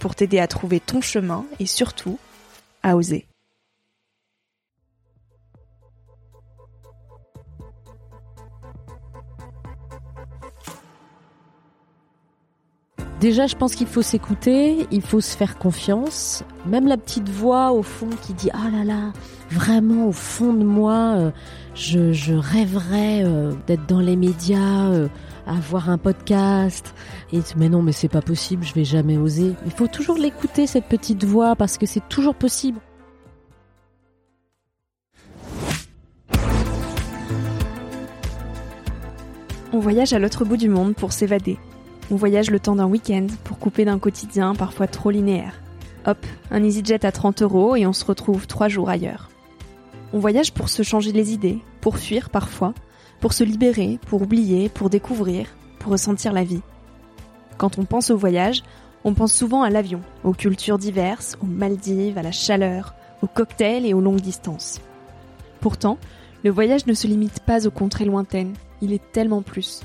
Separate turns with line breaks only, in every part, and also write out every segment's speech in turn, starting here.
pour t'aider à trouver ton chemin et surtout à oser.
Déjà, je pense qu'il faut s'écouter, il faut se faire confiance. Même la petite voix au fond qui dit ah là là, vraiment au fond de moi, euh, je, rêverais euh, d'être dans les médias, euh, avoir un podcast. Et mais non, mais c'est pas possible, je vais jamais oser. Il faut toujours l'écouter cette petite voix parce que c'est toujours possible.
On voyage à l'autre bout du monde pour s'évader. On voyage le temps d'un week-end pour couper d'un quotidien parfois trop linéaire. Hop, un EasyJet à 30 euros et on se retrouve trois jours ailleurs. On voyage pour se changer les idées, pour fuir parfois, pour se libérer, pour oublier, pour découvrir, pour ressentir la vie. Quand on pense au voyage, on pense souvent à l'avion, aux cultures diverses, aux Maldives, à la chaleur, aux cocktails et aux longues distances. Pourtant, le voyage ne se limite pas aux contrées lointaines, il est tellement plus.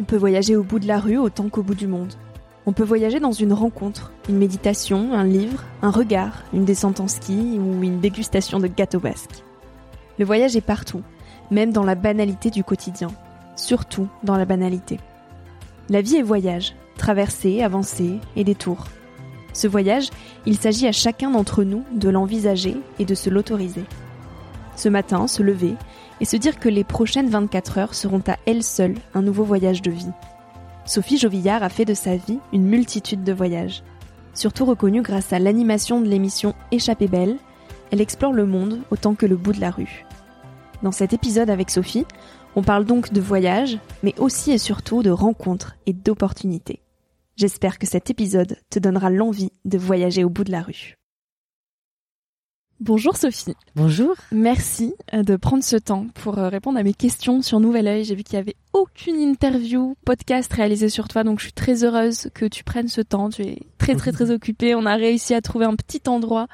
On peut voyager au bout de la rue autant qu'au bout du monde. On peut voyager dans une rencontre, une méditation, un livre, un regard, une descente en ski ou une dégustation de gâteau basque. Le voyage est partout, même dans la banalité du quotidien, surtout dans la banalité. La vie est voyage, traversée, avancée et détour. Ce voyage, il s'agit à chacun d'entre nous de l'envisager et de se l'autoriser. Ce matin, se lever et se dire que les prochaines 24 heures seront à elles seules un nouveau voyage de vie. Sophie Jovillard a fait de sa vie une multitude de voyages. Surtout reconnue grâce à l'animation de l'émission Échappée belle, elle explore le monde autant que le bout de la rue. Dans cet épisode avec Sophie, on parle donc de voyage, mais aussi et surtout de rencontres et d'opportunités. J'espère que cet épisode te donnera l'envie de voyager au bout de la rue. Bonjour Sophie.
Bonjour.
Merci euh, de prendre ce temps pour euh, répondre à mes questions sur Nouvel Oeil. J'ai vu qu'il n'y avait aucune interview, podcast réalisé sur toi, donc je suis très heureuse que tu prennes ce temps. Tu es très très très occupée. On a réussi à trouver un petit endroit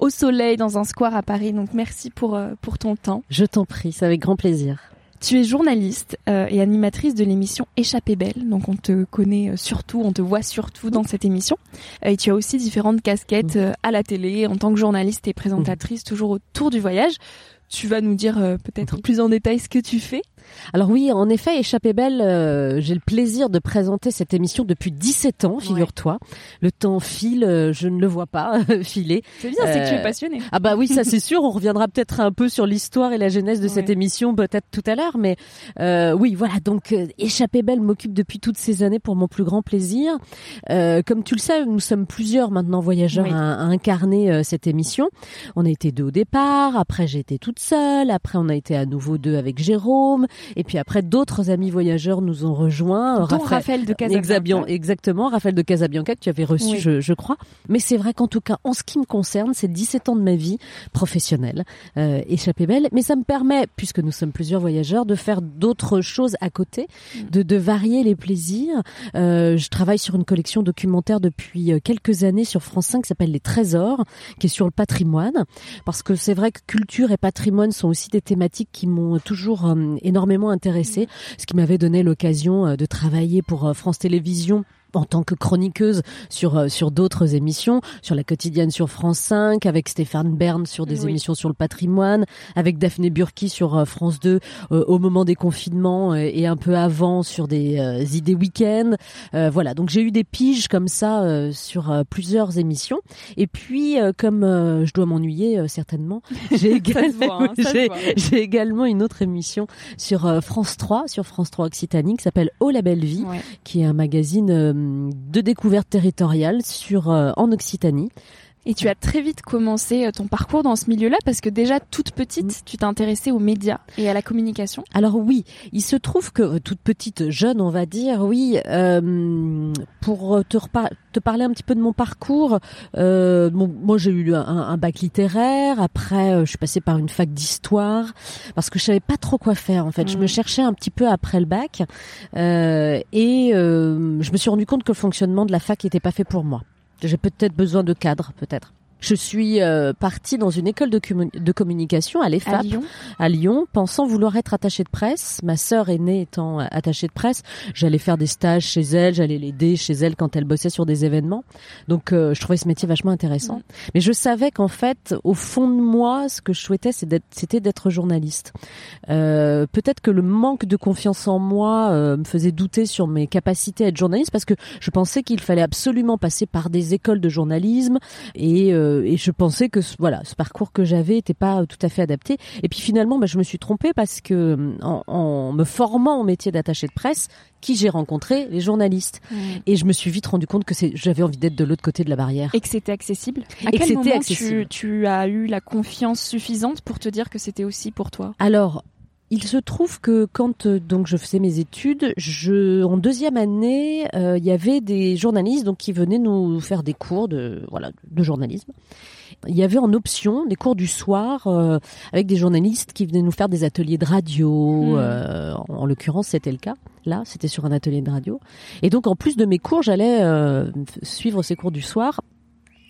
au soleil dans un square à Paris, donc merci pour, euh, pour ton temps.
Je t'en prie, c'est avec grand plaisir.
Tu es journaliste euh, et animatrice de l'émission Échappée belle, donc on te connaît euh, surtout, on te voit surtout dans cette émission. Euh, et tu as aussi différentes casquettes mmh. à la télé en tant que journaliste et présentatrice, toujours autour du voyage. Tu vas nous dire peut-être mmh. plus en détail ce que tu fais?
Alors oui, en effet, Échappée belle, euh, j'ai le plaisir de présenter cette émission depuis 17 ans, figure-toi. Le temps file, euh, je ne le vois pas filer.
C'est bien, c'est que tu es euh, passionné.
Ah bah oui, ça c'est sûr. On reviendra peut-être un peu sur l'histoire et la genèse de cette émission, peut-être tout à l'heure. Mais oui, voilà. Donc Échappée belle m'occupe depuis toutes ces années pour mon plus grand plaisir. comme tu le sais, nous sommes plusieurs maintenant voyageurs à, à, incarner cette émission. On a été deux au départ. Après, j'ai été toute seule. Après, on a été à nouveau deux avec Jérôme. Et puis après, d'autres amis voyageurs nous ont rejoints.
Dont Raphaël, de Casabianca.
exactement, Raphaël de Casabianca que tu avais reçu, je, je, crois. Mais c'est vrai qu'en tout cas, en ce qui me concerne, c'est 17 ans de ma vie professionnelle, euh, échappée belle. Mais ça me permet, puisque nous sommes plusieurs voyageurs, de faire d'autres choses à côté, mm. de, de varier les plaisirs. Euh, je travaille sur une collection documentaire depuis euh, quelques années sur France 5 qui s'appelle Les Trésors, qui est sur le patrimoine. Parce que c'est vrai que culture et patrimoine sont aussi des thématiques qui m'ont toujours euh, énormément intéressée, ce qui m'avait donné l'occasion euh, de travailler pour France Télévisions en tant que chroniqueuse sur euh, sur d'autres émissions, sur la quotidienne sur France 5, avec Stéphane Bern sur des émissions sur le patrimoine, avec Daphné Burki sur euh, France 2 euh, au moment des confinements et un peu avant sur des idées week-end. voilà, donc j'ai eu des piges comme ça sur plusieurs émissions. Et puis comme je dois m'ennuyer certainement, j'ai également, hein, j'ai également une autre émission sur France 3, sur France 3 Occitanie qui s'appelle Oh la belle vie, qui est un magazine de découverte territoriale sur euh, en Occitanie.
Et tu as très vite commencé euh, ton parcours dans ce milieu-là parce que déjà toute petite, tu t'es intéressée aux médias et à la communication.
Alors oui, il se trouve que euh, toute petite, jeune, on va dire, oui, pour te, te, parler un petit peu de mon parcours, moi j'ai eu un, bac littéraire, après je suis passée par une fac d'histoire parce que je savais pas trop quoi faire en fait. Je me mm. cherchais un petit peu après le bac et je me suis rendu compte que le fonctionnement de la fac n'était pas fait pour moi. J'ai peut-être besoin de cadre, peut-être. Je suis euh, partie dans une école de, de communication à l'EFAP, à Lyon. pensant vouloir être attachée de presse. Ma sœur aînée étant attachée de presse, j'allais faire des stages chez elle, j'allais l'aider chez elle quand elle bossait sur des événements. Donc euh, je trouvais ce métier vachement intéressant. Mais je savais qu'en fait, au fond de moi, ce que je souhaitais, c'était d'être journaliste. Euh, Peut-être que le manque de confiance en moi euh, me faisait douter sur mes capacités à être journaliste parce que je pensais qu'il fallait absolument passer par des écoles de journalisme et euh, et je pensais que voilà, ce parcours que j'avais n'était pas tout à fait adapté. Et puis finalement, bah, je me suis trompée parce que en, me formant au métier d'attaché de presse, qui j'ai rencontré les journalistes. Et je me suis vite rendu compte que j'avais envie d'être de l'autre côté de la barrière.
Et que c'était accessible. À quel moment Tu, tu as eu la confiance suffisante pour te dire que c'était aussi pour toi?
Alors il se trouve que quand euh, donc je faisais mes études, je en deuxième année, euh, il y avait des journalistes donc qui venaient nous faire des cours de voilà de journalisme. Il y avait en option des cours du soir euh, avec des journalistes qui venaient nous faire des ateliers de radio. Hmm. en, l'occurrence, c'était le cas. Là, c'était sur un atelier de radio. Et donc, en plus de mes cours, j'allais suivre ces cours du soir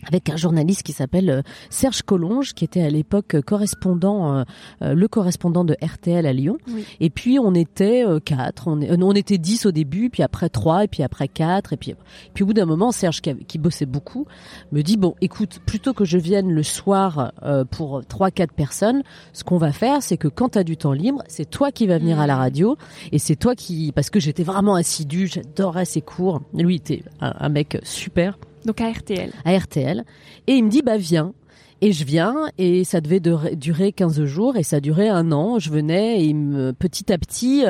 avec un journaliste qui s'appelle euh, Serge Collonge, qui était à l'époque euh, correspondant, euh, le correspondant de RTL à Lyon. Et puis on était quatre, on, on, était dix au début, puis après trois, et puis après quatre, et puis puis au bout d'un moment, Serge qui, qui, bossait beaucoup me dit bon, écoute, plutôt que je vienne le soir pour trois quatre personnes, ce qu'on va faire, c'est que quand tu as du temps libre, c'est toi qui vas venir à la mmh. radio, et c'est toi qui, parce que j'étais vraiment assidu, j'adorais ses cours. Lui était un mec super.
Donc à RTL.
RTL. Et il me dit, bah viens. Et je viens et ça devait durer 15 jours et ça duré un an. Je venais et me, petit à petit,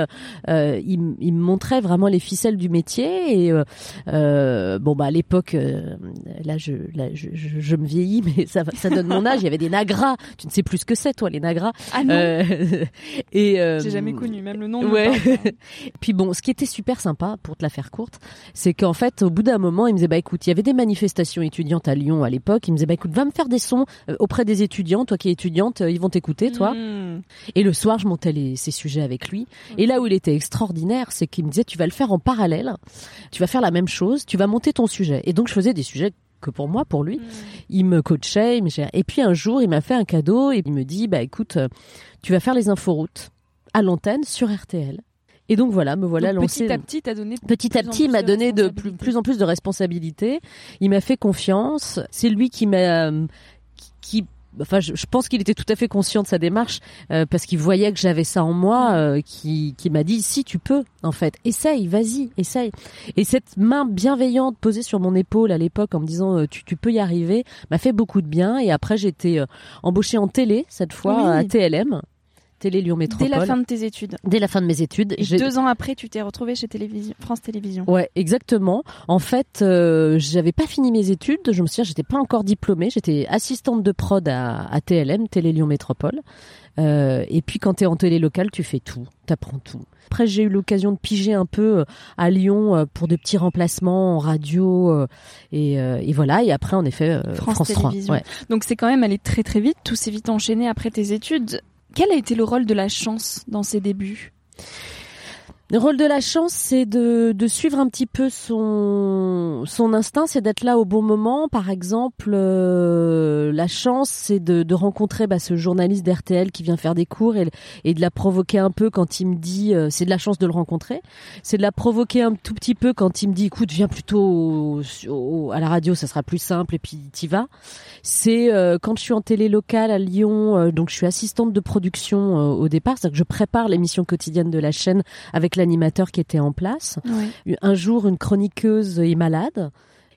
euh, il, me montrait vraiment les ficelles du métier. Et euh, euh bon bah à l'époque, euh, là, je, là je, je, me vieillis, mais ça, ça donne mon âge. Il y avait des nagras. Tu ne sais plus ce que c'est toi les nagras.
Ah non. Euh, et j'ai jamais connu même le nom.
Ouais. Puis bon, ce qui était super sympa pour te la faire courte, c'est qu'en fait au bout d'un moment, il me disait bah écoute, il y avait des manifestations étudiantes à Lyon à l'époque. Il me disait bah écoute, va me faire des sons euh, auprès des étudiants. Toi qui es étudiante, euh, ils vont t'écouter, toi. Hmm. Et le soir, je montais les, ces sujets avec lui. Et là où il était extraordinaire, c'est qu'il me disait, tu vas le faire en parallèle. Tu vas faire la même chose. Tu vas monter ton sujet. Et donc, je faisais des sujets que pour moi, pour lui. Hmm. Il me coachait, il me Et puis un jour, il m'a fait un cadeau et il me dit, bah écoute, euh, tu vas faire les inforoutes à l'antenne sur RTL. Et donc voilà, me voilà lancé.
Petit à petit, t'as donné.
Petit à petit, il m'a donné de plus, plus, en plus de responsabilités. Il m'a fait confiance. C'est lui qui m'a qui enfin je, pense qu'il était tout à fait conscient de sa démarche euh, parce qu'il voyait que j'avais ça en moi euh, qui, qui m'a dit si tu peux en fait. Essaye vas-y essaye. Et cette main bienveillante posée sur mon épaule à l'époque en me disant euh, tu, tu peux y arriver m'a fait beaucoup de bien. Et après j'ai été embauchée en télé cette fois à TLM Télé Lyon Métropole.
Dès la fin de tes études.
Dès la fin de mes études.
Et deux ans après, tu t'es retrouvée chez Télévision, France Télévisions.
Ouais, exactement. En fait, euh, j'avais pas fini mes études. Je me souviens, j'étais pas encore diplômée. J'étais assistante de prod à, à TLM, Télé Lyon Métropole. Euh, et puis quand tu es en télé locale, tu fais tout, tu apprends tout. Après, j'ai eu l'occasion de piger un peu euh, à Lyon euh, pour des petits remplacements en radio et, et, voilà. Et après, en effet, France, France 3. Ouais.
Donc c'est quand même allé très très vite. Tout s'est vite enchaîné après tes études. Quel a été le rôle de la chance dans ces débuts?
Le rôle de la chance, c'est de, de suivre un petit peu son, son instinct, c'est d'être là au bon moment. Par exemple, euh, la chance, c'est de, de rencontrer bah, ce journaliste d'RTL qui vient faire des cours et, et de la provoquer un peu quand il me dit, euh, c'est de la chance de le rencontrer. C'est de la provoquer un tout petit peu quand il me dit, écoute, viens plutôt à la radio, ça sera plus simple et puis t'y vas. C'est euh, quand je suis en télé locale à Lyon, donc je suis assistante de production au départ, c'est-à-dire que je prépare l'émission quotidienne de la chaîne avec l'animateur qui était en place. Un jour, une chroniqueuse est malade.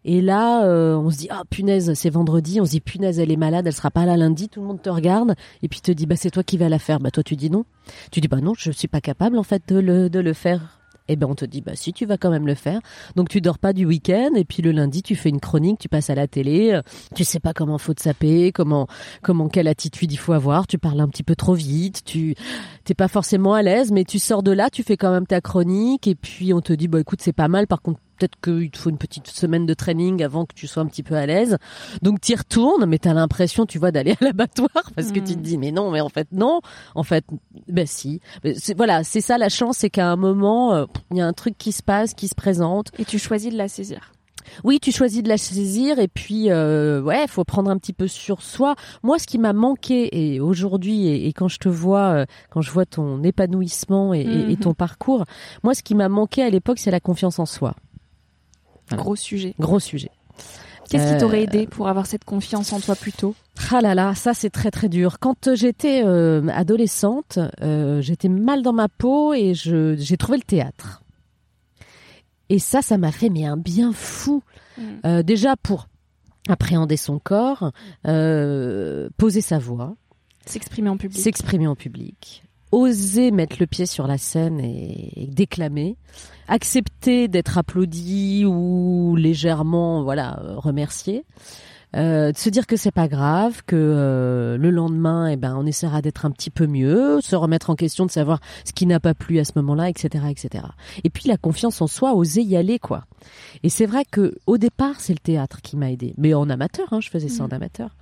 Et là, euh, on se dit ah punaise, c'est vendredi. On se dit punaise, elle est malade, elle sera pas là lundi. Tout le monde te regarde et puis te dit bah c'est toi qui vas la faire. Bah toi tu dis non. Tu dis bah non, je suis pas capable en fait de le de le faire eh ben on te dit bah si tu vas quand même le faire. Donc tu dors pas du week-end et puis le lundi tu fais une chronique, tu passes à la télé, euh, tu sais pas comment faut te saper, comment comment quelle attitude il faut avoir, tu parles un petit peu trop vite, tu t'es pas forcément à l'aise mais tu sors de là, tu fais quand même ta chronique et puis on te dit bah écoute c'est pas mal. Par contre peut-être qu'il te faut une petite semaine de training avant que tu sois un petit peu à l'aise. Donc tu y retournes, mais tu as l'impression, tu vois, d'aller à l'abattoir parce que tu te hmm. dis mais non, mais en fait non, en fait ben si. Voilà, c'est ça la chance, c'est qu'à un moment euh, il y a un truc qui se passe, qui se présente
et tu choisis de la saisir.
Oui, tu choisis de la saisir et puis euh, ouais, faut prendre un petit peu sur soi. Moi, ce qui m'a manqué et aujourd'hui et, quand je te vois, euh, quand je vois ton épanouissement et, et ton parcours, moi, ce qui m'a manqué à l'époque, c'est la confiance en soi.
Gros sujet.
Gros sujet.
Qu'est-ce qui t'aurait aidé pour avoir cette confiance en toi plus tôt?
Ah là là, ça c'est très très dur. Quand j'étais euh, adolescente, euh, j'étais mal dans ma peau et j'ai trouvé le théâtre. Et ça, ça m'a fait mais un bien fou. Mm. Euh, déjà pour appréhender son corps, poser sa voix,
s'exprimer en public,
s'exprimer en public, oser mettre le pied sur la scène et, déclamer, accepter d'être applaudi ou légèrement voilà remercié. Euh, de se dire que c'est pas grave, que euh, le lendemain, eh ben, on essaiera d'être un petit peu mieux, se remettre en question, de savoir ce qui n'a pas plu à ce moment-là, etc., etc. Et puis la confiance en soi, oser y aller, quoi. Et c'est vrai que au départ, c'est le théâtre qui m'a aidé, mais en amateur, hein, je faisais ça en mmh. amateur.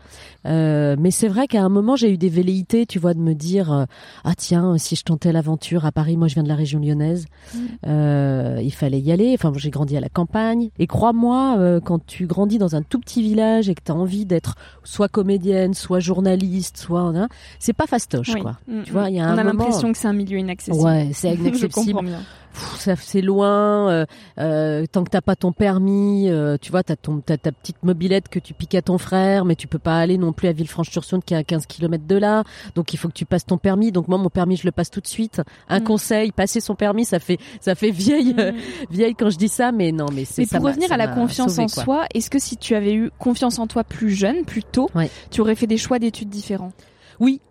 Euh, mais c'est vrai qu'à un moment, j'ai eu des velléités, tu vois, de me dire euh, ah tiens, si je tentais l'aventure à Paris, moi je viens de la région lyonnaise, mmh. euh, il fallait y aller. Enfin, j'ai grandi à la campagne, et crois-moi, quand tu grandis dans un tout petit village et que tu as envie d'être soit comédienne, soit journaliste, soit hein, c'est pas fastoche, quoi.
Mmh, tu vois, il y a on a l'impression que c'est un milieu inaccessible.
Ouais, c'est inaccessible c'est loin. Euh, euh, tant que t'as pas ton permis, euh, tu vois, t'as ton ta petite mobilette que tu piques à ton frère, mais tu peux pas aller non plus à Villefranche-sur-Saône qui est à 15 km de là. Donc il faut que tu passes ton permis. Donc moi mon permis je le passe tout de suite. Un mm. conseil, passer son permis, ça fait ça fait vieille mm. vieille quand je dis ça, mais non, mais c'est.
Mais pour revenir à la confiance en soi, est-ce que si tu avais eu confiance en toi plus jeune, plus tôt, tu aurais fait des choix d'études différents?
Oui,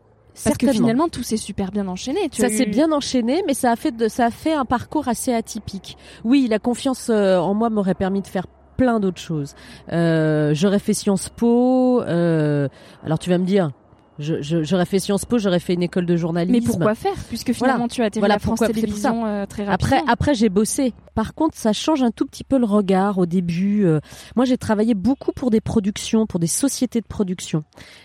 parce que finalement tout s'est super bien enchaîné.
ça s'est bien enchaîné, mais ça a fait de, ça a fait un parcours assez atypique. Oui, la confiance euh, en moi m'aurait permis de faire plein d'autres choses. Euh, j'aurais fait Sciences Po. Euh, alors tu vas me dire, j'aurais fait Sciences Po, j'aurais fait une école de journalisme.
Mais pourquoi faire Puisque finalement tu as été voilà, la France Télévisions euh, très
rapidement. Après, après j'ai bossé. Par contre, ça change un tout petit peu le regard au début. Euh. moi, j'ai travaillé beaucoup pour des productions, pour des sociétés de production,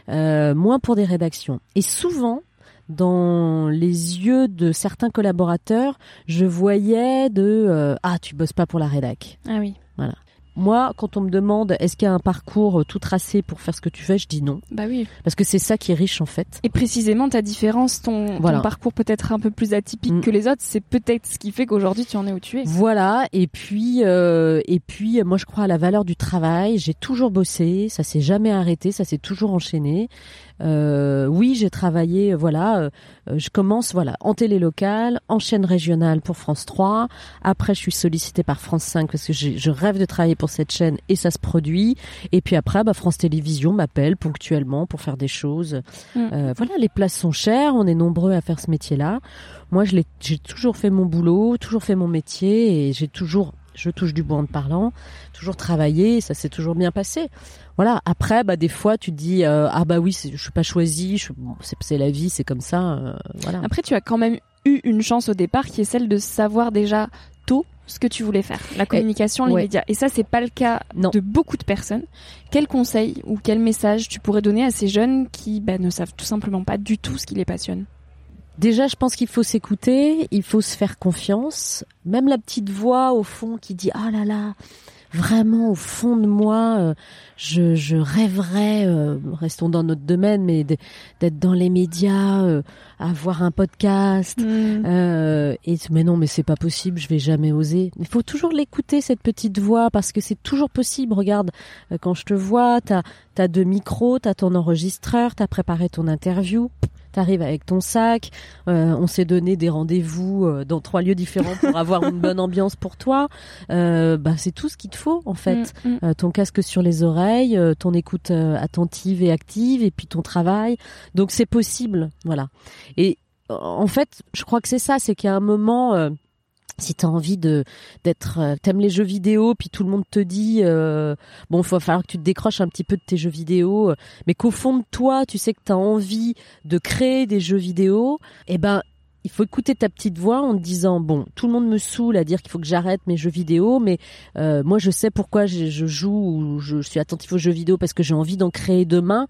euh, moins pour des rédactions. Et souvent, dans les yeux de certains collaborateurs, je voyais de ah tu bosses pas pour la rédac.
Ah oui.
Voilà. Moi, quand on me demande est-ce qu'il y a un parcours euh, tout tracé pour faire ce que tu fais, je dis non.
Bah oui.
Parce que c'est ça qui est riche en fait.
Et précisément ta différence, ton, parcours peut-être un peu plus atypique mm. que les autres, c'est peut-être ce qui fait qu'aujourd'hui tu en es où tu es.
Voilà. Et puis, euh, et puis, moi je crois à la valeur du travail. J'ai toujours bossé, ça s'est jamais arrêté, ça s'est toujours enchaîné. Euh, oui, j'ai travaillé, voilà, euh, je commence, voilà, en télé locale, en chaîne régionale pour France 3. Après, je suis sollicitée par France 5 parce que je rêve de travailler pour cette chaîne et ça se produit. Et puis après, bah, France Télévisions m'appelle ponctuellement pour faire des choses. Mm. Euh, voilà, les places sont chères, on est nombreux à faire ce métier-là. Moi, j'ai toujours fait mon boulot, toujours fait mon métier et j'ai toujours je touche du bois en parlant, toujours travaillé, ça s'est toujours bien passé. Voilà. Après, bah des fois, tu te dis euh, ah bah oui, je suis pas choisi, c'est la vie, c'est comme ça. Euh, voilà.
Après, tu as quand même eu une chance au départ, qui est celle de savoir déjà tôt ce que tu voulais faire, la communication, les médias. Et ça, c'est pas le cas de beaucoup de personnes. Quel conseil ou quel message tu pourrais donner à ces jeunes qui bah, ne savent tout simplement pas du tout ce qui les passionne?
Déjà, je pense qu'il faut s'écouter, il faut se faire confiance. Même la petite voix au fond qui dit ah là là, vraiment au fond de moi, euh, je, je rêverais, euh, restons dans notre domaine, mais d'être dans les médias, euh, avoir un podcast. Mm. et mais non, mais c'est pas possible, je vais jamais oser. Il faut toujours l'écouter cette petite voix parce que c'est toujours possible. Regarde, quand je te vois, t'as as deux micros, t'as ton enregistreur, t'as préparé ton interview t'arrives avec ton sac, euh, on s'est donné des rendez-vous euh, dans trois lieux différents pour avoir une bonne ambiance pour toi. Euh, bah c'est tout ce qu'il te faut en fait. Mm, mm. ton casque sur les oreilles, ton écoute attentive et active, et puis ton travail. Donc c'est possible, voilà. Et en fait, je crois que c'est ça, c'est qu'il y a un moment si t'as envie de d'être euh, t'aimes les jeux vidéo puis tout le monde te dit euh, bon il va falloir que tu te décroches un petit peu de tes jeux vidéo euh, mais qu'au fond de toi tu sais que t'as envie de créer des jeux vidéo eh ben il faut écouter ta petite voix en te disant bon tout le monde me saoule à dire qu'il faut que j'arrête mes jeux vidéo mais moi je sais pourquoi je, je, joue ou je suis attentif aux jeux vidéo parce que j'ai envie d'en créer demain.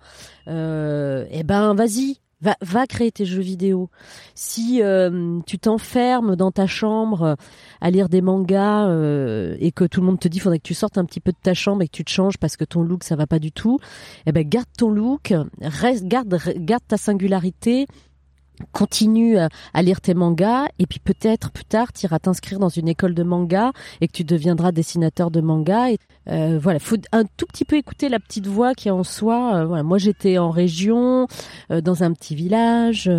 Eh ben vas-y Va, créer tes jeux vidéo. Si euh, tu t'enfermes dans ta chambre euh, à lire des mangas euh, et que tout le monde te dit faudrait que tu sortes un petit peu de ta chambre et que tu te changes parce que ton look ça va pas du tout, eh ben garde ton look, reste, garde garde ta singularité, continue à, lire tes mangas et puis peut-être plus tard tu iras t'inscrire dans une école de manga et que tu deviendras dessinateur de manga. Et euh, voilà faut un tout petit peu écouter la petite voix qui est en soi. Euh, voilà moi j'étais en région euh, dans un petit village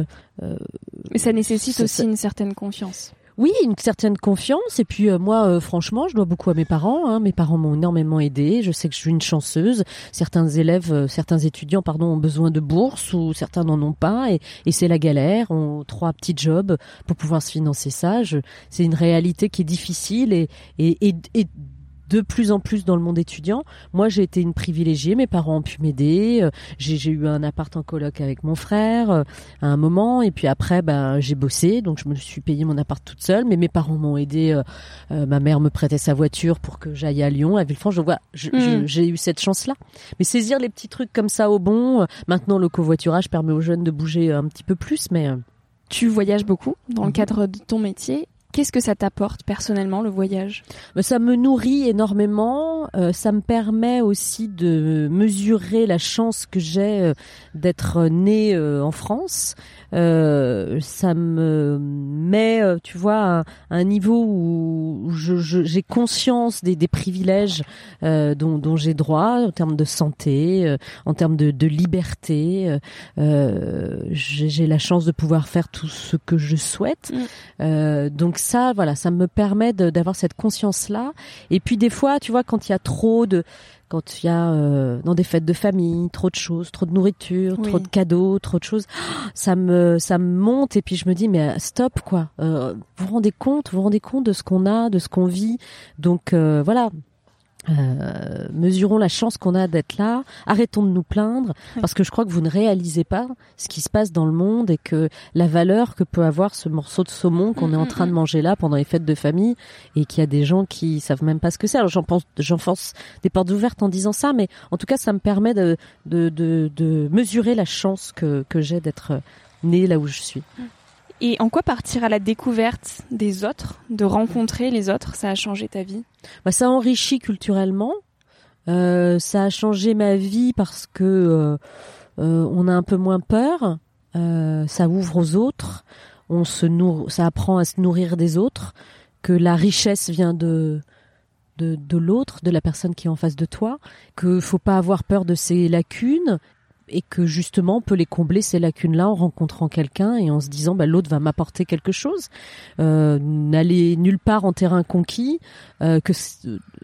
mais ça nécessite aussi une certaine confiance
oui, une certaine confiance. Et puis euh, moi, euh, franchement, je dois beaucoup à mes parents. Hein. Mes parents m'ont énormément aidé. Je sais que je suis une chanceuse. Certains élèves, euh, certains étudiants, pardon, ont besoin de bourse ou certains n'en ont pas. Et, et c'est la galère. On trois petits jobs pour pouvoir se financer ça. C'est une réalité qui est difficile et, et, et, et de plus en plus dans le monde étudiant. Moi, j'ai été une privilégiée. Mes parents ont pu m'aider. Euh, j'ai eu un appart en coloc avec mon frère euh, à un moment, et puis après, ben, j'ai bossé, donc je me suis payé mon appart toute seule. Mais mes parents m'ont aidé. Euh, ma mère me prêtait sa voiture pour que j'aille à Lyon, à Villefranche. Donc voilà, hmm. j'ai eu cette chance-là. Mais saisir les petits trucs comme ça au bon. maintenant, le covoiturage permet aux jeunes de bouger un petit peu plus, mais
tu voyages beaucoup dans le mhm. cadre de ton métier. Qu'est-ce que ça t'apporte personnellement le voyage?
Bah, Ça me nourrit énormément. Euh, ça me permet aussi de mesurer la chance que j'ai euh, d'être né euh, en France. Ça me met, tu vois, à, un niveau où j'ai conscience des, privilèges dont, j'ai droit en termes de santé, en termes de, liberté. j'ai la chance de pouvoir faire tout ce que je souhaite. Mm. donc ça, voilà, ça me permet d'avoir cette conscience-là. Et puis des fois, tu vois, quand il y a trop de, quand il y a euh, dans des fêtes de famille trop de choses, trop de nourriture, trop de cadeaux, trop de choses, ça me ça me monte et puis je me dis mais stop quoi. Euh, vous vous rendez compte, vous vous rendez compte de ce qu'on a, de ce qu'on vit. Donc euh, voilà, euh, mesurons la chance qu'on a d'être là, arrêtons de nous plaindre, parce que je crois que vous ne réalisez pas ce qui se passe dans le monde et que la valeur que peut avoir ce morceau de saumon qu'on est en train de manger là pendant les fêtes de famille et qu'il y a des gens qui savent même pas ce que c'est. Alors j'en pense, j'enfonce des portes ouvertes en disant ça, mais en tout cas ça me permet de, de, de, de mesurer la chance que, que j'ai d'être né là où je suis.
Et en quoi partir à la découverte des autres, de rencontrer les autres, ça a changé ta vie?
Bah, Ça enrichit culturellement. Euh, ça a changé ma vie parce que euh, euh, on a un peu moins peur. ça ouvre aux autres. On se nourrit, ça apprend à se nourrir des autres. Que la richesse vient de de, de l'autre, de la personne qui est en face de toi. Que faut pas avoir peur de ses lacunes et que justement on peut les combler ces lacunes-là en rencontrant quelqu'un et en se disant bah, l'autre va m'apporter quelque chose. Euh, N'aller nulle part en terrain conquis, euh, que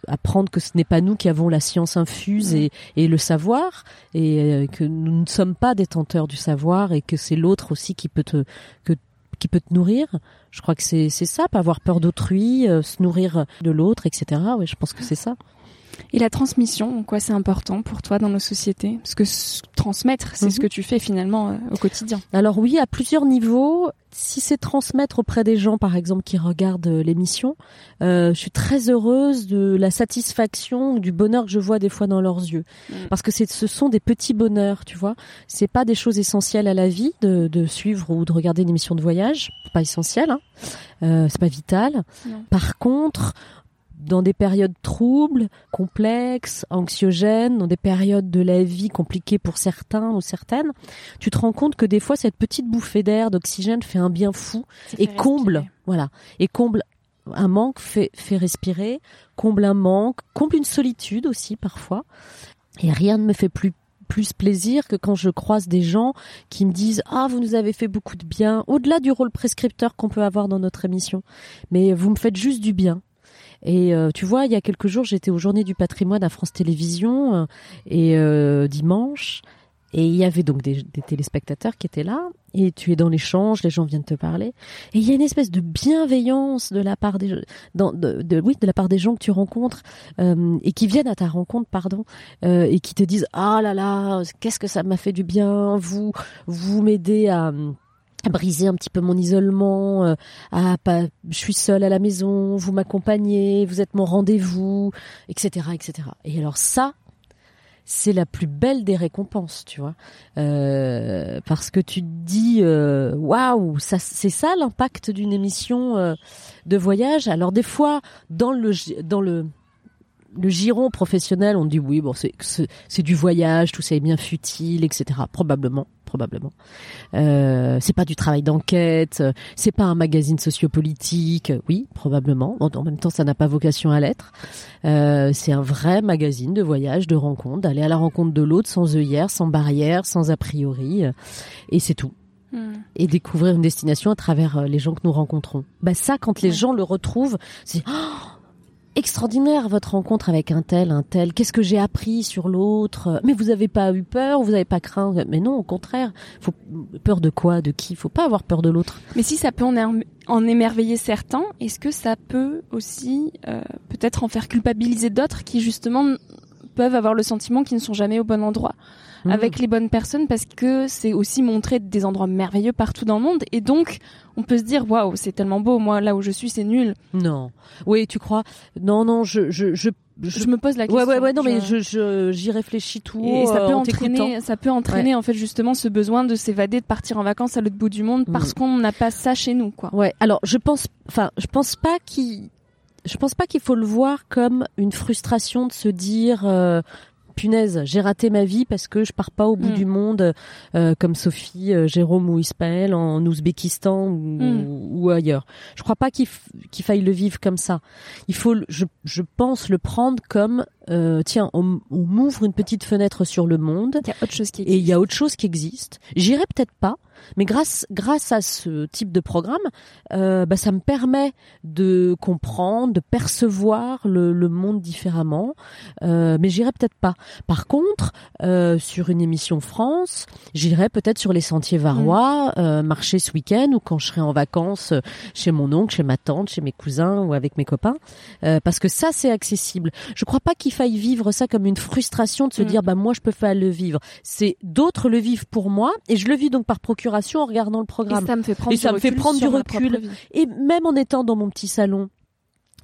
apprendre que ce n'est pas nous qui avons la science infuse et, et le savoir et euh, que nous ne sommes pas détenteurs du savoir et que c'est l'autre aussi qui peut te que qui peut te nourrir. Je crois que c'est ça, pas avoir peur d'autrui, euh, se nourrir de l'autre, etc. Ouais, je pense que c'est ça.
Et la transmission, en quoi c'est important pour toi dans nos sociétés? Parce que transmettre, c'est ce
Mhm.
que tu fais finalement euh, au quotidien.
Alors oui, à plusieurs niveaux. Si c'est transmettre auprès des gens, par exemple, qui regardent euh, l'émission, euh, je suis très heureuse de la satisfaction, du bonheur que je vois des fois dans leurs yeux,
Mm.
parce que ce sont des petits bonheurs, tu vois. C'est pas des choses essentielles à la vie de, de suivre ou de regarder une émission de voyage, pas essentiel, hein. Euh, c'est pas vital.
Non.
Par contre, dans des périodes troubles, complexes, anxiogènes, dans des périodes de la vie compliquées pour certains ou certaines, tu te rends compte que des fois cette petite bouffée d'air, d'oxygène fait un bien fou et comble, voilà, et comble un manque, fait, fait respirer, comble un manque, comble une solitude aussi parfois. Et rien ne me fait plus plus plaisir que quand je croise des gens qui me disent ah vous nous avez fait beaucoup de bien au-delà du rôle prescripteur qu'on peut avoir dans notre émission. Mais vous me faites juste du bien et euh, tu vois, il y a quelques jours, j'étais aux Journées du patrimoine à France Télévisions euh, et euh, dimanche, et il y avait donc des, téléspectateurs qui étaient là. Et tu es dans l'échange, les gens viennent te parler, et il y a une espèce de bienveillance de la part des, de, de- oui, de la part des gens que tu rencontres euh, et qui viennent à ta rencontre, pardon, euh, et qui te disent ah là là, qu'est-ce que ça m'a fait du bien, vous vous m'aidez à à briser un petit peu mon isolement, euh, à pas, je suis seule à la maison, vous m'accompagnez, vous êtes mon rendez-vous, etc., etc. Et alors ça, c'est la plus belle des récompenses, tu vois, Euh, parce que tu te dis, euh, waouh, ça, c'est ça l'impact d'une émission euh, de voyage. Alors des fois, dans le dans le le giron professionnel, on dit oui, bon, c'est du voyage, tout ça est bien futile, etc. Probablement, probablement. Euh, c'est pas du travail d'enquête, euh, c'est pas un magazine sociopolitique, oui, probablement. En, en même temps, ça n'a pas vocation à l'être. Euh, c'est un vrai magazine de voyage, de rencontre, d'aller à la rencontre de l'autre sans œillère, sans barrière, sans a priori, et c'est tout.
Mm.
Et découvrir une destination à travers les gens que nous rencontrons. Bah ça, quand les gens le retrouvent, c'est oh, extraordinaire votre rencontre avec un tel, un tel. Qu'est-ce que j'ai appris sur l'autre? Mais vous avez pas eu peur, vous avez pas craint Mais non, au contraire. Peur de quoi, de qui? Faut pas avoir peur de l'autre.
Mais si ça peut en, er- en émerveiller certains, est-ce que ça peut aussi euh, peut-être en faire culpabiliser d'autres qui justement peuvent avoir le sentiment qu'ils ne sont jamais au bon endroit?
Mmh.
avec les bonnes personnes parce que c'est aussi montrer des endroits merveilleux partout dans le monde et donc on peut se dire waouh c'est tellement beau moi là où je suis c'est nul
non. Oui, tu crois? Non, non. Je, je, je,
je, me pose la question
Ouais, ouais, ouais. Non, mais
Je-
je, j'y réfléchis tout.
et ça
euh,
peut
en
entraîner ça peut entraîner en fait justement ce besoin de s'évader de partir en vacances à l'autre bout du monde parce
Mm.
qu'on n'a pas ça chez nous quoi
Ouais. Alors, je pense, enfin, je pense pas qu'il, je pense pas qu'il faut le voir comme une frustration de se dire. euh, Punaise, j'ai raté ma vie parce que je pars pas au bout
Mm.
du monde euh, comme Sophie, euh, Jérôme ou Ismaël en Ouzbékistan ou,
Mm.
ou ailleurs. Je crois pas qu'il qu'il faille le vivre comme ça. Il faut, je, je pense le prendre comme euh, tiens, on, on m'ouvre une petite fenêtre sur le monde
il y a autre chose qui
et il y a autre chose qui existe. J'irai peut-être pas, mais grâce grâce à ce type de programme, euh, bah, ça me permet de comprendre, de percevoir le, le monde différemment. Euh, mais j'irai peut-être pas. Par contre, euh, sur une émission France, j'irai peut-être sur les sentiers varois, euh, marcher ce week-end ou quand je serai en vacances chez mon oncle, chez ma tante, chez mes cousins ou avec mes copains, parce que ça c'est accessible. Je crois pas qu'il faille vivre ça comme une frustration de se
Mm.
dire bah moi je peux pas le vivre. C'est d'autres le vivent pour moi et je le vis donc par procuration en regardant le
et
programme.
ça me fait prendre
Et
du
ça me fait prendre du recul. Et même en étant dans mon petit salon,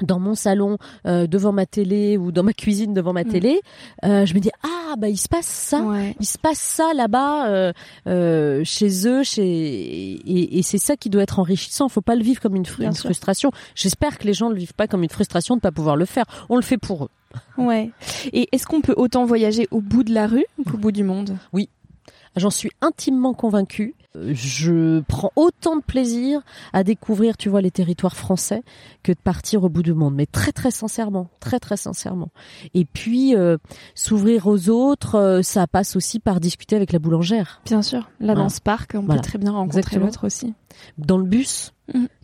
dans mon salon, euh, devant ma télé ou dans ma cuisine devant ma
Mm.
télé, euh, je me dis ah bah il se passe ça.
Ouais.
Il se passe ça là-bas euh, chez eux, chez et, et c'est ça qui doit être enrichissant. Faut pas le vivre comme une, frustration. J'espère que les gens ne le vivent pas comme une frustration de pas pouvoir le faire. On le fait pour eux.
Ouais. Et est-ce qu'on peut autant voyager au bout de la rue qu'au bout du monde?
J'en suis intimement convaincue. Je prends autant de plaisir à découvrir, tu vois, les territoires français que de partir au bout du monde. Mais très, très sincèrement, très, très sincèrement. Et puis, euh, s'ouvrir aux autres, euh, ça passe aussi par discuter avec la boulangère.
Bien sûr. Là,
Voilà.
dans ce parc, on
Voilà.
peut très bien rencontrer l'autre aussi.
Dans le bus,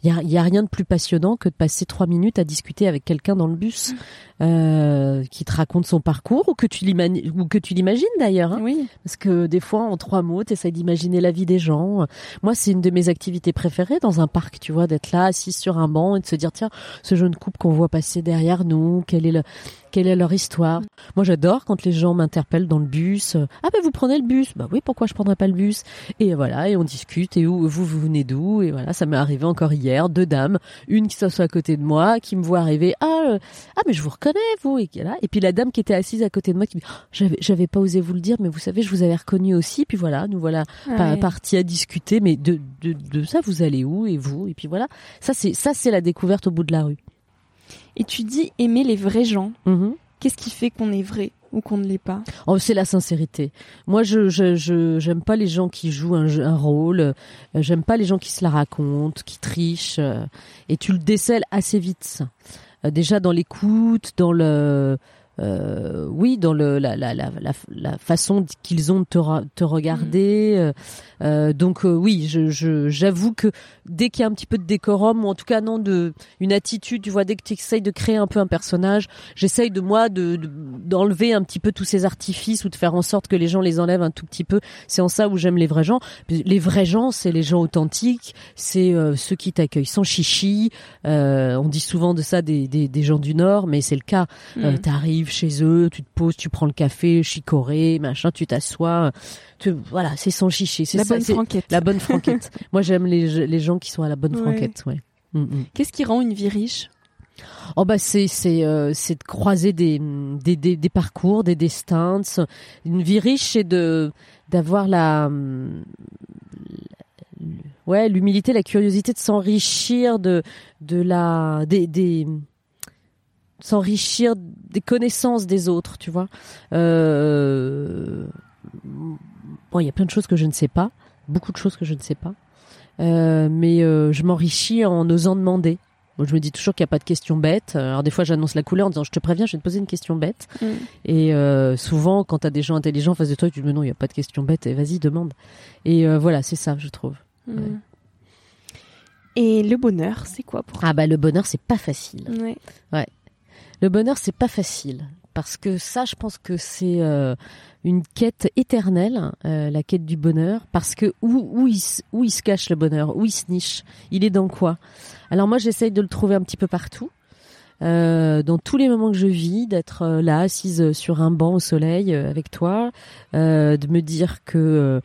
il
Mhm.
y, a, a rien de plus passionnant que de passer trois minutes à discuter avec quelqu'un dans le bus euh, qui te raconte son parcours ou que tu l'imagines d'ailleurs. hein.
Oui.
Parce que des fois, en trois mots, tu d'imaginer la vie des gens. Moi, c'est une de mes activités préférées dans un parc, tu vois, d'être là, assis sur un banc et de se dire, tiens, ce jeune couple qu'on voit passer derrière nous, quelle est, le, quelle est leur histoire. Moi, j'adore quand les gens m'interpellent dans le bus. Ah, ben, vous prenez le bus. Bah oui, pourquoi je prendrais pas le bus? Et voilà, et on discute. Et où, vous, vous venez d'où? Et voilà, ça m'est arrivé encore hier. Deux dames. Une qui s'assoit à côté de moi, qui me voit arriver. Ah, euh, ah, mais je vous reconnais, vous. Et, là. et puis la dame qui était assise à côté de moi qui me dit, Oh, j'avais, j'avais pas osé vous le dire, mais vous savez, je vous avais reconnu aussi. Puis voilà, nous voilà
Ah ouais.
partis à discuter. Mais de, de, de ça, vous allez où? Et vous? Et puis voilà. Ça, c'est, ça, c'est la découverte au bout de la rue.
Et tu dis aimer les vrais gens.
Mhm.
Qu'est-ce qui fait qu'on est vrai? Ou qu'on ne l'est pas
Oh, c'est la sincérité. Moi, je je je j'aime pas les gens qui jouent un, un rôle. Euh, J'aime pas les gens qui se la racontent, qui trichent. euh, Et tu le décèles assez vite. Euh, Déjà dans l'écoute, dans le euh, oui, dans le la la la la, la façon qu'ils ont de te, te regarder. euh, euh, donc euh, oui, je je j'avoue que dès qu'il y a un petit peu de décorum ou en tout cas non de une attitude, tu vois, dès que tu essayes de créer un peu un personnage, j'essaye de moi de de- d'enlever un petit peu tous ces artifices ou de faire en sorte que les gens les enlèvent un tout petit peu. C'est en ça où j'aime les vrais gens. Les vrais gens, c'est les gens authentiques, c'est euh, ceux qui t'accueillent sans chichi. Euh, on dit souvent de ça des, des, des gens du Nord, mais c'est le cas.
Mm.
Chez eux, tu te poses, tu prends le café, chicoré, machin, tu t'assois. Tu, voilà, c'est sans chichi. C'est
La bonne franquette.
la bonne franquette. Moi, j'aime les, les gens qui sont à la bonne
Ouais.
franquette. Ouais. Mm, mm.
Qu'est-ce qui rend une vie riche?
Oh bah c'est c'est euh, c'est de croiser des, des des des parcours, des destins. Une vie riche, c'est de d'avoir la hum, ouais l'humilité, la curiosité de s'enrichir de de la des des s'enrichir des connaissances des autres, tu vois. Euh, bon, il y a plein de choses que je ne sais pas, beaucoup de choses que je ne sais pas, Euh, mais euh, je m'enrichis en osant demander. Je me dis toujours qu'il n'y a pas de question bête. Alors des fois, j'annonce la couleur en disant je te préviens, je vais te poser une question bête.
Mm.
Et euh, souvent, quand tu as des gens intelligents en face de toi, tu te dis mais non, il n'y a pas de question bête. Et vas-y, demande. Et voilà, c'est ça, je trouve.
Mm.
Ouais.
Et le bonheur, c'est quoi pour toi?
Ah bah le bonheur, c'est pas facile.
Ouais.
Le bonheur, c'est pas facile. Parce que ça, je pense que c'est euh, une quête éternelle, euh, la quête du bonheur, parce que où où il où il se cache le bonheur, où il se niche, il est dans quoi? Alors moi, j'essaye de le trouver un petit peu partout. Euh, dans tous les moments que je vis, d'être là assise sur un banc au soleil avec toi, de me dire que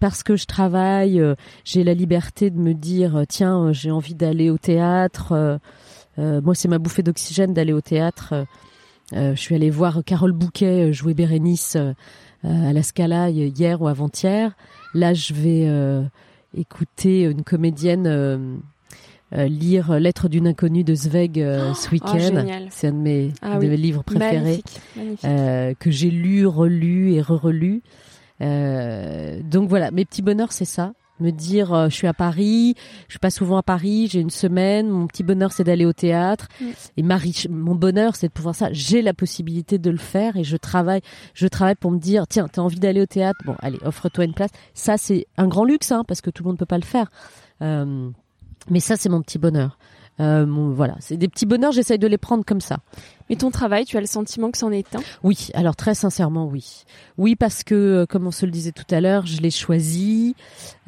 parce que je travaille, j'ai la liberté de me dire tiens, j'ai envie d'aller au théâtre. Euh, moi, c'est ma bouffée d'oxygène d'aller au théâtre. Euh, euh, je suis allée voir Carole Bouquet jouer Bérénice à la Scala hi- hier ou avant-hier. Là, je vais écouter une comédienne euh, lire Lettre d'une inconnue de Zweig euh, ce week-end.
génial.
c'est un de mes,
Ah
un de
oui.
mes livres préférés
Magnifique. Magnifique.
euh, que j'ai lu, relu et re-relu. Donc voilà, mes petits bonheurs, c'est ça. Me dire, euh, je suis à Paris, je suis pas souvent à Paris, j'ai une semaine, mon petit bonheur, c'est d'aller au théâtre. Et ma riche- mon bonheur, c'est de pouvoir ça. J'ai la possibilité de le faire et je travaille, je travaille pour me dire, tiens, t'as envie d'aller au théâtre, bon, allez, offre-toi une place. Ça, c'est un grand luxe, hein, parce que tout le monde peut pas le faire. Euh, mais ça, c'est mon petit bonheur. Euh, voilà, c'est des petits bonheurs, j'essaye de les prendre comme ça.
Mais ton travail, tu as le sentiment que c'en est un?
Oui, alors très sincèrement, oui. Oui, parce que, euh, comme on se le disait tout à l'heure, je l'ai choisi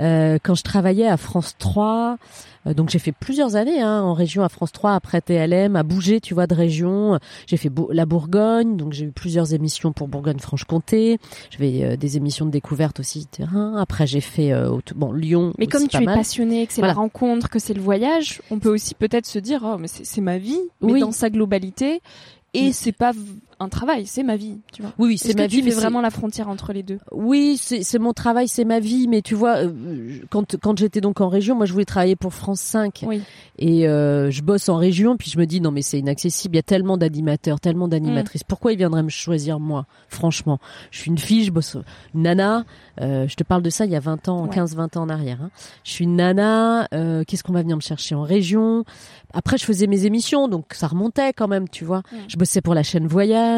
euh, quand je travaillais à France 3. euh, donc j'ai fait plusieurs années hein, en région à France 3, après TLM, à bouger, tu vois, de région. J'ai fait la Bourgogne, donc j'ai eu plusieurs émissions pour Bourgogne-Franche-Comté. J'avais euh, des émissions de découverte aussi terrain. Après j'ai fait euh, bon Lyon.
Mais
aussi
comme
pas
tu es
mal.
passionné, que c'est
Voilà.
la rencontre, que c'est le voyage, on peut aussi peut-être se dire, oh, mais c'est c'est ma vie, mais
Oui.
dans sa globalité. Et c'est pas un travail, c'est ma vie, tu vois.
Oui, oui, c'est ma
que
vie.
tu
mais
fais
c'est-
vraiment la frontière entre les deux?
Oui, c'est mon travail, c'est ma vie. Mais tu vois, euh, quand quand j'étais donc en région, moi je voulais travailler pour France 5
Oui.
et euh, je bosse en région. Puis je me dis non mais c'est inaccessible. Il y a tellement d'animateurs, tellement d'animatrices. Pourquoi ils viendraient me choisir moi Franchement, je suis une fille, je bosse une nana. euh, je te parle de ça il y a 20 ans,
Ouais.
15-20 ans en arrière. hein. Je suis une nana. Qu'est-ce qu'on va venir me chercher en région? Après, je faisais mes émissions, donc ça remontait quand même, tu vois.
Mm.
Je bossais pour la chaîne Voyage,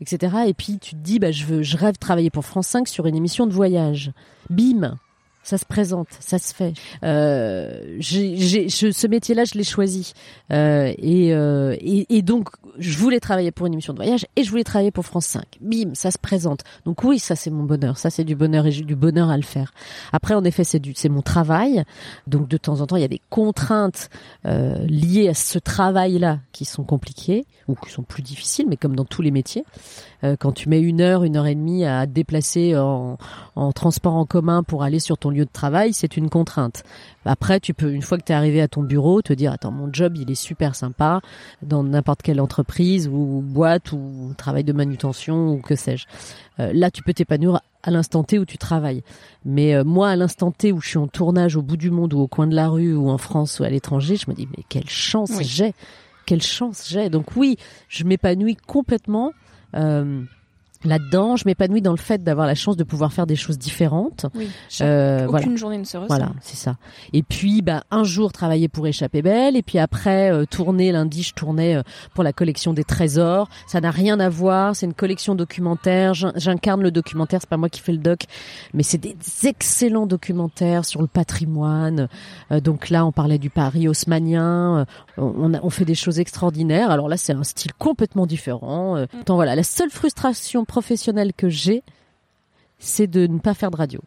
etc. Et puis tu te dis, bah, je veux, je rêve de travailler pour France 5 sur une émission de voyage. Bim, ça se présente, ça se fait. Euh, j'ai, j'ai- je- ce métier-là, je l'ai choisi. Euh, et, euh, et, et donc, je voulais travailler pour une émission de voyage et je voulais travailler pour France 5. Bim, ça se présente. Donc oui, ça c'est mon bonheur. Ça c'est du bonheur et j'ai du bonheur à le faire. Après, en effet, c'est du, c'est mon travail. Donc de temps en temps, il y a des contraintes euh, liées à ce travail-là qui sont compliquées ou qui sont plus difficiles, mais comme dans tous les métiers. Euh, quand tu mets une heure, une heure et demie à te déplacer en, en transport en commun pour aller sur ton lieu de travail, c'est une contrainte. Après, tu peux, une fois que tu es arrivé à ton bureau, te dire, attends, mon job, il est super sympa dans n'importe quelle entreprise ou boîte ou travail de manutention ou que sais-je. Euh, là, tu peux t'épanouir à l'instant T où tu travailles. Mais euh, moi, à l'instant T où je suis en tournage au bout du monde ou au coin de la rue ou en France ou à l'étranger, je me dis, mais quelle chance
Oui.
j'ai Quelle chance j'ai Donc oui, je m'épanouis complètement. euh, Là-dedans, je m'épanouis dans le fait d'avoir la chance de pouvoir faire des choses différentes.
Oui.
Euh,
Aucune
voilà.
journée ne se ressemble.
Voilà, c'est ça. Et puis, bah, un jour travailler pour Échapper Belle, et puis après euh, tourner lundi, je tournais euh, pour la collection des trésors. Ça n'a rien à voir. C'est une collection documentaire. J'in- J'incarne le documentaire. C'est pas moi qui fais le doc, mais c'est des excellents documentaires sur le patrimoine. Donc là, on parlait du Paris haussmanien. On, a- on fait des choses extraordinaires. Alors là, c'est un style complètement différent. Euh, donc voilà, la seule frustration professionnelle que j'ai, c'est de ne pas faire de radio.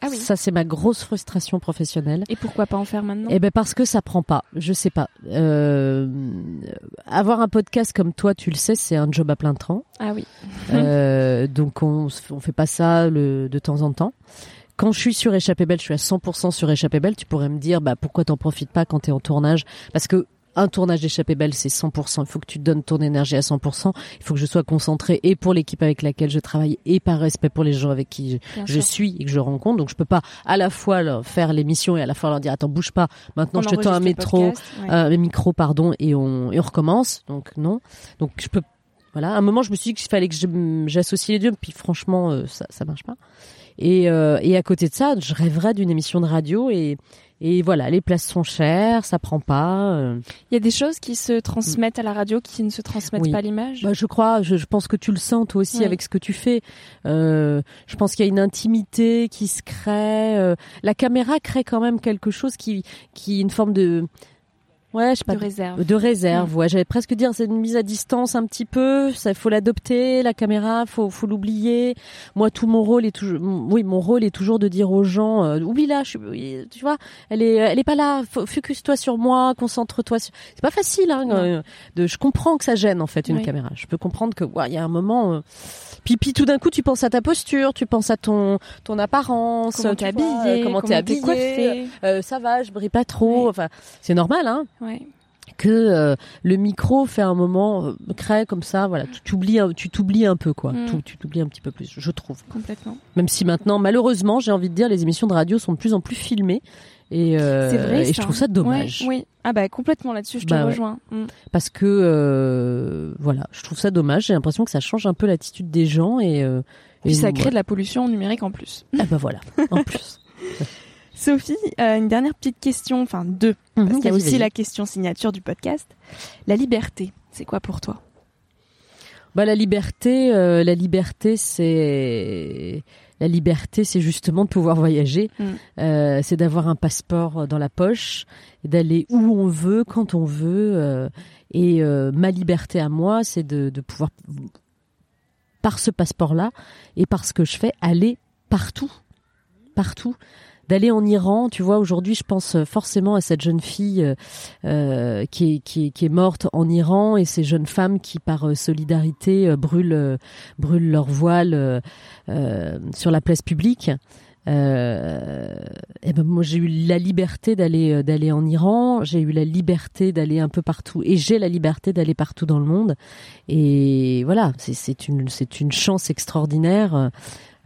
Ah oui.
Ça, c'est ma grosse frustration professionnelle.
Et pourquoi pas en faire maintenant?
Eh ben parce que ça prend pas. Je sais pas. Euh, avoir un podcast comme toi, tu le sais, c'est un job à plein temps.
Ah oui.
Euh, donc on on fait pas ça le, de temps en temps. Quand je suis sur Échappée Belle, je suis à 100% sur Échappée Belle. Tu pourrais me dire, bah pourquoi t'en profites pas quand t'es en tournage? Parce que un tournage d'Échappée Belle, c'est 100%. Il faut que tu donnes ton énergie à 100%. Il faut que je sois concentrée et pour l'équipe avec laquelle je travaille et par respect pour les gens avec qui je, suis et que je rencontre. Donc je peux pas à la fois leur faire l'émission et à la fois leur dire attends bouge pas. Maintenant
On
je te tends un métro,
podcast, ouais.
un micro pardon et on et on recommence. Donc non. Donc je peux voilà. À un moment je me suis dit qu'il fallait que j'associe les deux. Puis franchement euh, ça ça marche pas. Et euh, et à côté de ça je rêverais d'une émission de radio et et voilà les places sont chères, ça prend pas. euh.
Il y a des choses qui se transmettent à la radio qui ne se transmettent
Oui.
pas à l'image?
Bah, je crois, je, je pense que tu le sens toi aussi
Oui.
avec ce que tu fais. Euh, je pense qu'il y a une intimité qui se crée. euh, la caméra crée quand même quelque chose qui, qui une forme de, ouais, je sais pas,
de réserve.
de réserve. Ouais, j'allais presque dire c'est une mise à distance un petit peu. Ça, faut l'adopter. La caméra, faut, faut l'oublier. Moi, tout mon rôle est toujours, oui, mon rôle est toujours de dire aux gens, euh, oublie-la. Je suis, oui, tu vois, elle est, elle est pas là. Focus-toi sur moi, concentre-toi. sur... C'est pas facile. Hein, euh, de, je comprends que ça gêne en fait une
Oui.
caméra. Je peux comprendre que, ouais, il y a un moment. euh, puis, puis tout d'un coup, tu penses à ta posture, tu penses à ton, ton apparence,
Comment
tu
t'es habillé,
euh, comment t'es habillé,
coiffé.
euh, ça va, je brille pas trop. Enfin, c'est normal, hein
Ouais.
que euh, le micro fait un moment euh, crée comme ça voilà tu t'oublies un- tu t'oublies un peu quoi
Mm.
Tu- t'oublies un petit peu plus je trouve
Complètement.
même si maintenant malheureusement j'ai envie de dire les émissions de radio sont de plus en plus filmées et, euh,
C'est vrai.
et je trouve ça dommage
Ouais, oui. Ah bah complètement là-dessus, je te
Bah ouais.
rejoins. Mm.
parce que euh, voilà je trouve ça dommage j'ai l'impression que ça change un peu l'attitude des gens et,
Puis ça crée de la pollution numérique en plus.
ah bah voilà en plus
Sophie, euh, une dernière petite question, enfin deux, parce qu'il y a aussi la question signature du podcast. La liberté, c'est quoi pour toi?
Bah la liberté, euh, la liberté, c'est la liberté, c'est justement de pouvoir voyager.
Mm.
Euh, c'est d'avoir un passeport dans la poche, d'aller où on veut, quand on veut. euh, et ma liberté à moi, c'est de, de pouvoir, par ce passeport-là et par ce que je fais, aller partout, partout. D'aller en Iran, tu vois, aujourd'hui, je pense forcément à cette jeune fille euh, euh, qui, est, qui, est, qui est morte en Iran et ces jeunes femmes qui, par euh, solidarité, euh, brûlent, euh, brûlent leur voile euh, euh, sur la place publique. euh, et ben moi j'ai eu la liberté d'aller euh, d'aller en Iran, j'ai eu la liberté d'aller un peu partout et j'ai la liberté d'aller partout dans le monde et voilà c'est une c'est une chance extraordinaire euh,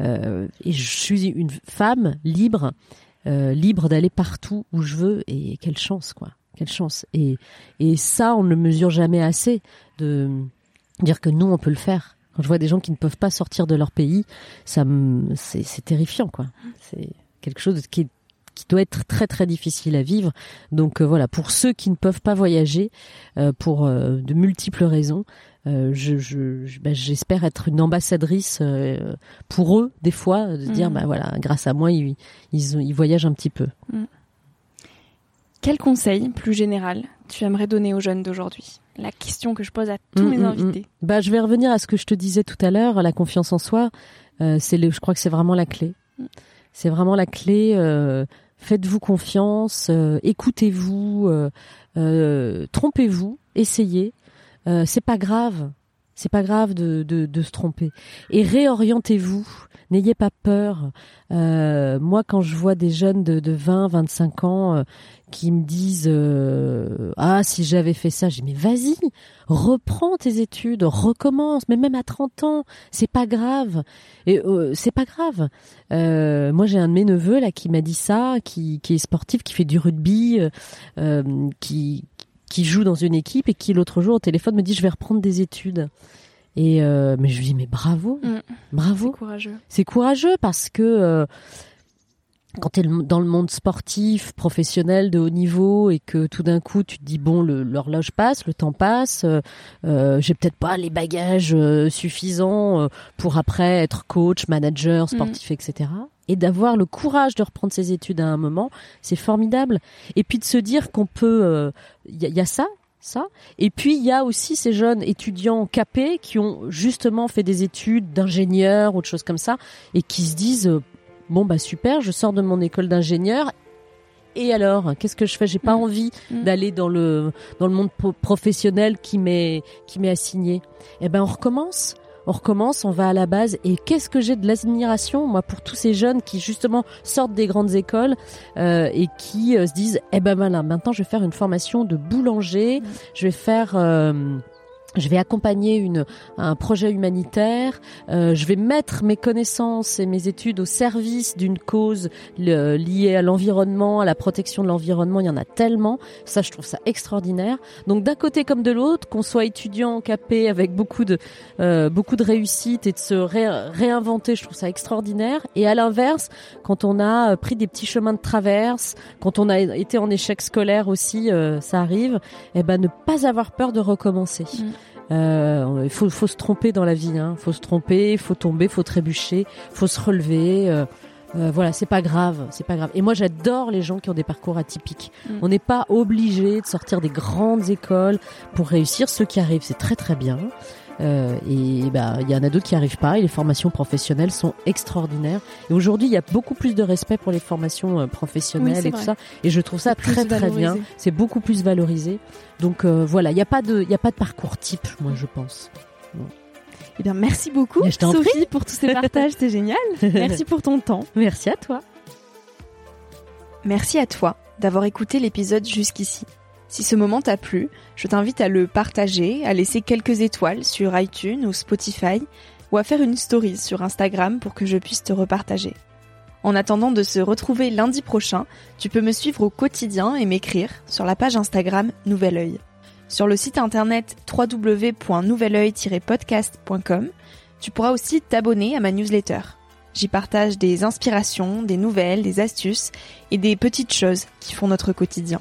et je suis une femme libre euh, libre d'aller partout où je veux. Et quelle chance quoi. Quelle chance. Et et ça on ne le mesure jamais assez de dire que nous on peut le faire. Quand je vois des gens qui ne peuvent pas sortir de leur pays, ça c'est terrifiant, quoi. C'est quelque chose qui, est- qui doit être très très difficile à vivre. Donc euh, voilà, pour ceux qui ne peuvent pas voyager, euh, pour euh, de multiples raisons, euh, je, bah, j'espère être une ambassadrice euh, pour eux des fois, de dire
Mhm.
bah voilà, grâce à moi ils, ils, ils voyagent un petit peu.
Quel conseil, plus général, tu aimerais donner aux jeunes d'aujourd'hui? La question que je pose à tous
Mm,
mes
mm,
invités.
Bah, je vais revenir à ce que je te disais tout à l'heure, la confiance en soi. Euh, c'est, le- je crois que c'est vraiment la clé. C'est vraiment la clé. Faites-vous confiance, euh, écoutez-vous, euh, euh, trompez-vous, essayez. C'est pas grave. C'est pas grave de, se tromper. Et réorientez-vous. N'ayez pas peur. Euh, moi, quand je vois des jeunes de, de 20, 25 ans euh, qui me disent euh, Ah, si j'avais fait ça, j'ai mais vas-y, reprends tes études, recommence, mais même à 30 ans, c'est pas grave. C'est pas grave. Moi, j'ai un de mes neveux là qui m'a dit ça, qui, qui est sportif, qui fait du rugby, qui qui joue dans une équipe et qui l'autre jour au téléphone me dit je vais reprendre des études. Et euh, mais je lui dis mais bravo,
Mm.
bravo.
C'est courageux.
C'est courageux parce que euh, quand tu es dans le monde sportif, professionnel de haut niveau et que tout d'un coup tu te dis bon l'horloge passe, le temps passe, euh, euh, j'ai peut-être pas les bagages euh, suffisants euh, pour après être coach, manager, sportif, etc. Et d'avoir le courage de reprendre ses études à un moment, c'est formidable. Et puis de se dire qu'on peut, il y, a- y a ça, ça. Et puis il y a aussi ces jeunes étudiants capés qui ont justement fait des études d'ingénieur ou de choses comme ça et qui se disent euh, bon bah super, je sors de mon école d'ingénieur. Et alors, qu'est-ce que je fais? J'ai pas
Mm.
envie
Mm.
d'aller dans le dans le monde pro- professionnel qui m'est qui m'est assigné. Eh ben on recommence. On recommence, on va à la base. Et qu'est-ce que j'ai de l'admiration, moi, pour tous ces jeunes qui justement sortent des grandes écoles euh, et qui euh, se disent, eh ben voilà, maintenant je vais faire une formation de boulanger, je vais faire, euh, je vais accompagner une un projet humanitaire, euh, je vais mettre mes connaissances et mes études au service d'une cause liée à l'environnement, à la protection de l'environnement. Il y en a tellement, ça je trouve ça extraordinaire. Donc d'un côté comme de l'autre, qu'on soit étudiant capé avec beaucoup de euh, beaucoup de réussite et de se ré- réinventer, je trouve ça extraordinaire. Et à l'inverse, quand on a euh, pris des petits chemins de traverse, quand on a été en échec scolaire aussi, euh, ça arrive, eh ben ne pas avoir peur de recommencer.
Mm.
Euh, il faut, faut se tromper dans la vie, hein. faut se tromper, faut tomber, faut trébucher, faut se relever. euh, euh, voilà, c'est pas grave, c'est pas grave. Et moi, j'adore les gens qui ont des parcours atypiques.
Mm.
On n'est pas obligé de sortir des grandes écoles pour réussir. Ceux qui arrivent, c'est très très bien. Euh, et bah, il y en a d'autres qui arrivent pas. Et les formations professionnelles sont extraordinaires. Et aujourd'hui, il y a beaucoup plus de respect pour les formations euh, professionnelles
Oui, c'est
et tout ça. Et je trouve ça
C'est
très très bien. C'est beaucoup plus valorisé. Donc euh, voilà, il n'y a pas de, il y a pas de parcours type, moi je pense.
Eh bien, merci beaucoup,
je
Sophie, pour tous ces partages. C'était génial. Merci pour ton temps.
Merci à toi.
Merci à toi d'avoir écouté l'épisode jusqu'ici. Si ce moment t'a plu, je t'invite à le partager, à laisser quelques étoiles sur iTunes ou Spotify, ou à faire une story sur Instagram pour que je puisse te repartager. En attendant de se retrouver lundi prochain, tu peux me suivre au quotidien et m'écrire sur la page Instagram Nouvel Oeil. Sur le site internet www.nouveloeil-podcast.com, tu pourras aussi t'abonner à ma newsletter. J'y partage des inspirations, des nouvelles, des astuces et des petites choses qui font notre quotidien.